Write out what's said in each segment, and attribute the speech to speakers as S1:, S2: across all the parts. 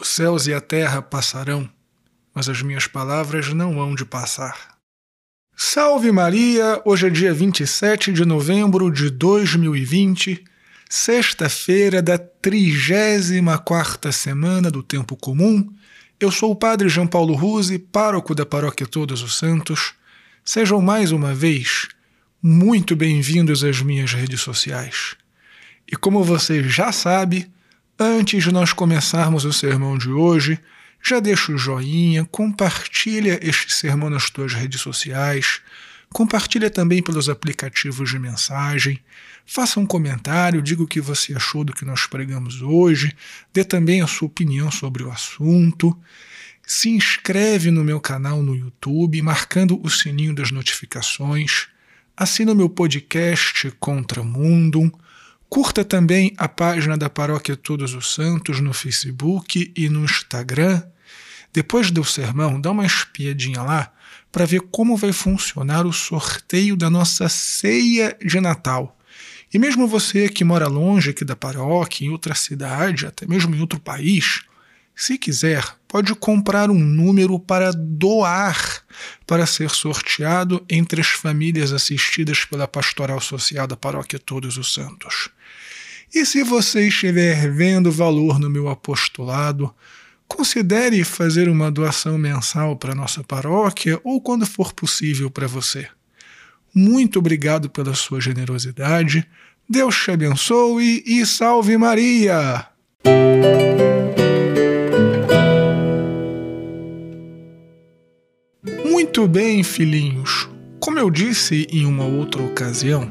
S1: Os céus e a terra passarão, mas as minhas palavras não hão de passar. Salve Maria! Hoje é dia 27 de novembro de 2020, sexta-feira da 34 semana do Tempo Comum. Eu sou o Padre João Paulo Ruse, pároco da Paróquia Todos os Santos. Sejam mais uma vez muito bem-vindos às minhas redes sociais. E como você já sabe, Antes de nós começarmos o sermão de hoje, já deixa o joinha, compartilha este sermão nas tuas redes sociais, compartilha também pelos aplicativos de mensagem, faça um comentário, diga o que você achou do que nós pregamos hoje, dê também a sua opinião sobre o assunto. Se inscreve no meu canal no YouTube, marcando o sininho das notificações. Assina meu podcast Contra Mundo Curta também a página da Paróquia Todos os Santos no Facebook e no Instagram. Depois do sermão, dá uma espiadinha lá para ver como vai funcionar o sorteio da nossa ceia de Natal. E mesmo você que mora longe aqui da paróquia, em outra cidade, até mesmo em outro país, se quiser, pode comprar um número para doar para ser sorteado entre as famílias assistidas pela Pastoral Social da Paróquia Todos os Santos. E se você estiver vendo valor no meu apostolado, considere fazer uma doação mensal para nossa paróquia ou quando for possível para você. Muito obrigado pela sua generosidade. Deus te abençoe e salve Maria! Muito bem, filhinhos. Como eu disse em uma outra ocasião,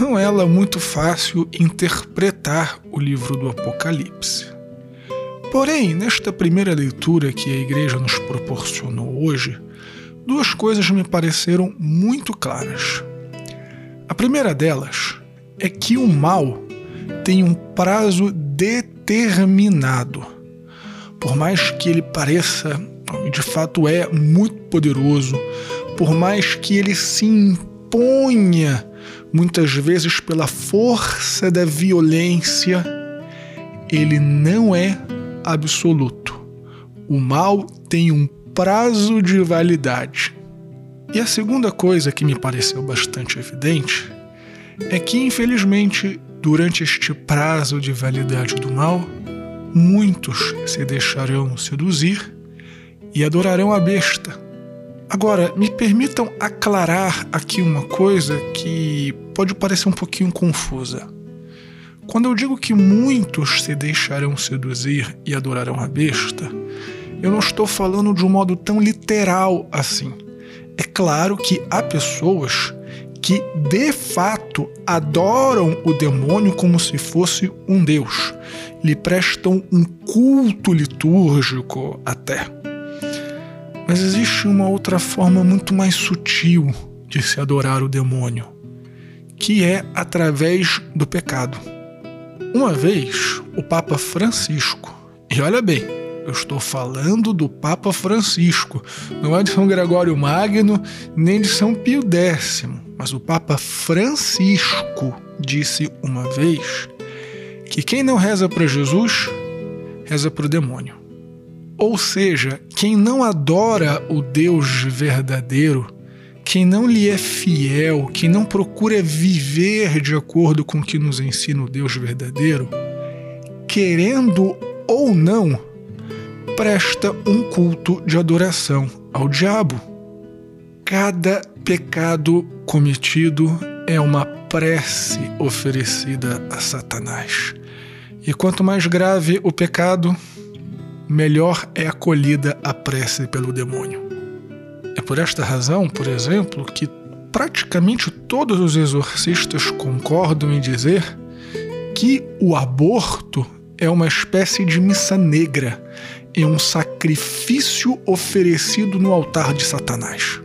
S1: não é muito fácil interpretar o livro do Apocalipse. Porém, nesta primeira leitura que a igreja nos proporcionou hoje, duas coisas me pareceram muito claras. A primeira delas é que o mal tem um prazo determinado. Por mais que ele pareça, de fato é muito poderoso, por mais que ele se imponha muitas vezes pela força da violência, ele não é absoluto. O mal tem um prazo de validade. E a segunda coisa que me pareceu bastante evidente é que, infelizmente, durante este prazo de validade do mal, muitos se deixarão seduzir e adorarão a besta, Agora, me permitam aclarar aqui uma coisa que pode parecer um pouquinho confusa. Quando eu digo que muitos se deixarão seduzir e adorarão a besta, eu não estou falando de um modo tão literal assim. É claro que há pessoas que de fato adoram o demônio como se fosse um deus, lhe prestam um culto litúrgico até. Mas existe uma outra forma muito mais sutil de se adorar o demônio, que é através do pecado. Uma vez, o Papa Francisco, e olha bem, eu estou falando do Papa Francisco, não é de São Gregório Magno nem de São Pio X, mas o Papa Francisco disse uma vez que quem não reza para Jesus, reza para o demônio. Ou seja, quem não adora o Deus verdadeiro, quem não lhe é fiel, quem não procura viver de acordo com o que nos ensina o Deus verdadeiro, querendo ou não, presta um culto de adoração ao diabo. Cada pecado cometido é uma prece oferecida a Satanás. E quanto mais grave o pecado, melhor é acolhida a prece pelo demônio. É por esta razão, por exemplo, que praticamente todos os exorcistas concordam em dizer que o aborto é uma espécie de missa negra, é um sacrifício oferecido no altar de Satanás.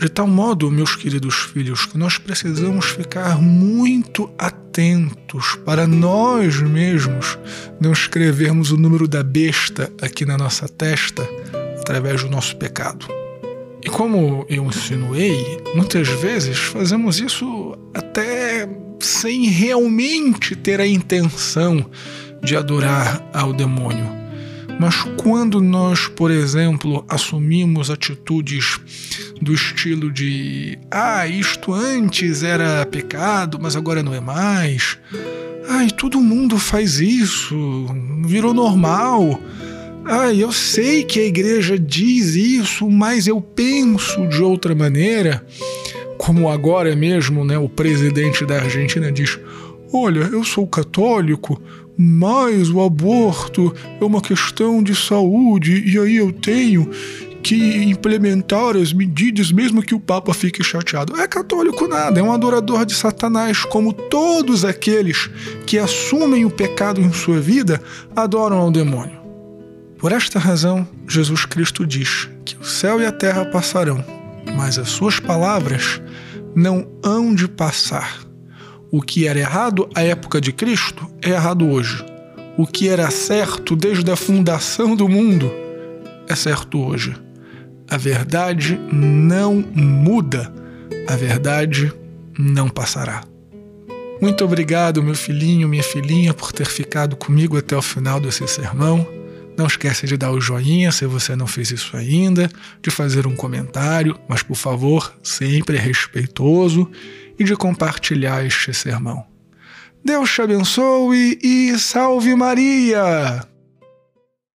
S1: De tal modo, meus queridos filhos, que nós precisamos ficar muito atentos para nós mesmos não escrevermos o número da besta aqui na nossa testa através do nosso pecado. E como eu insinuei, muitas vezes fazemos isso até sem realmente ter a intenção de adorar ao demônio. Mas quando nós, por exemplo, assumimos atitudes do estilo de ah, isto antes era pecado, mas agora não é mais. Ai, todo mundo faz isso, virou normal. Ai, eu sei que a igreja diz isso, mas eu penso de outra maneira. Como agora mesmo, né, o presidente da Argentina diz: Olha, eu sou católico, mas o aborto é uma questão de saúde e aí eu tenho que implementar as medidas mesmo que o Papa fique chateado. É católico nada, é um adorador de Satanás, como todos aqueles que assumem o pecado em sua vida adoram ao demônio. Por esta razão, Jesus Cristo diz que o céu e a terra passarão, mas as suas palavras não hão de passar. O que era errado à época de Cristo é errado hoje. O que era certo desde a fundação do mundo é certo hoje. A verdade não muda, a verdade não passará. Muito obrigado, meu filhinho, minha filhinha, por ter ficado comigo até o final desse sermão. Não esqueça de dar o joinha se você não fez isso ainda, de fazer um comentário, mas por favor, sempre respeitoso e de compartilhar este sermão. Deus te abençoe e salve Maria!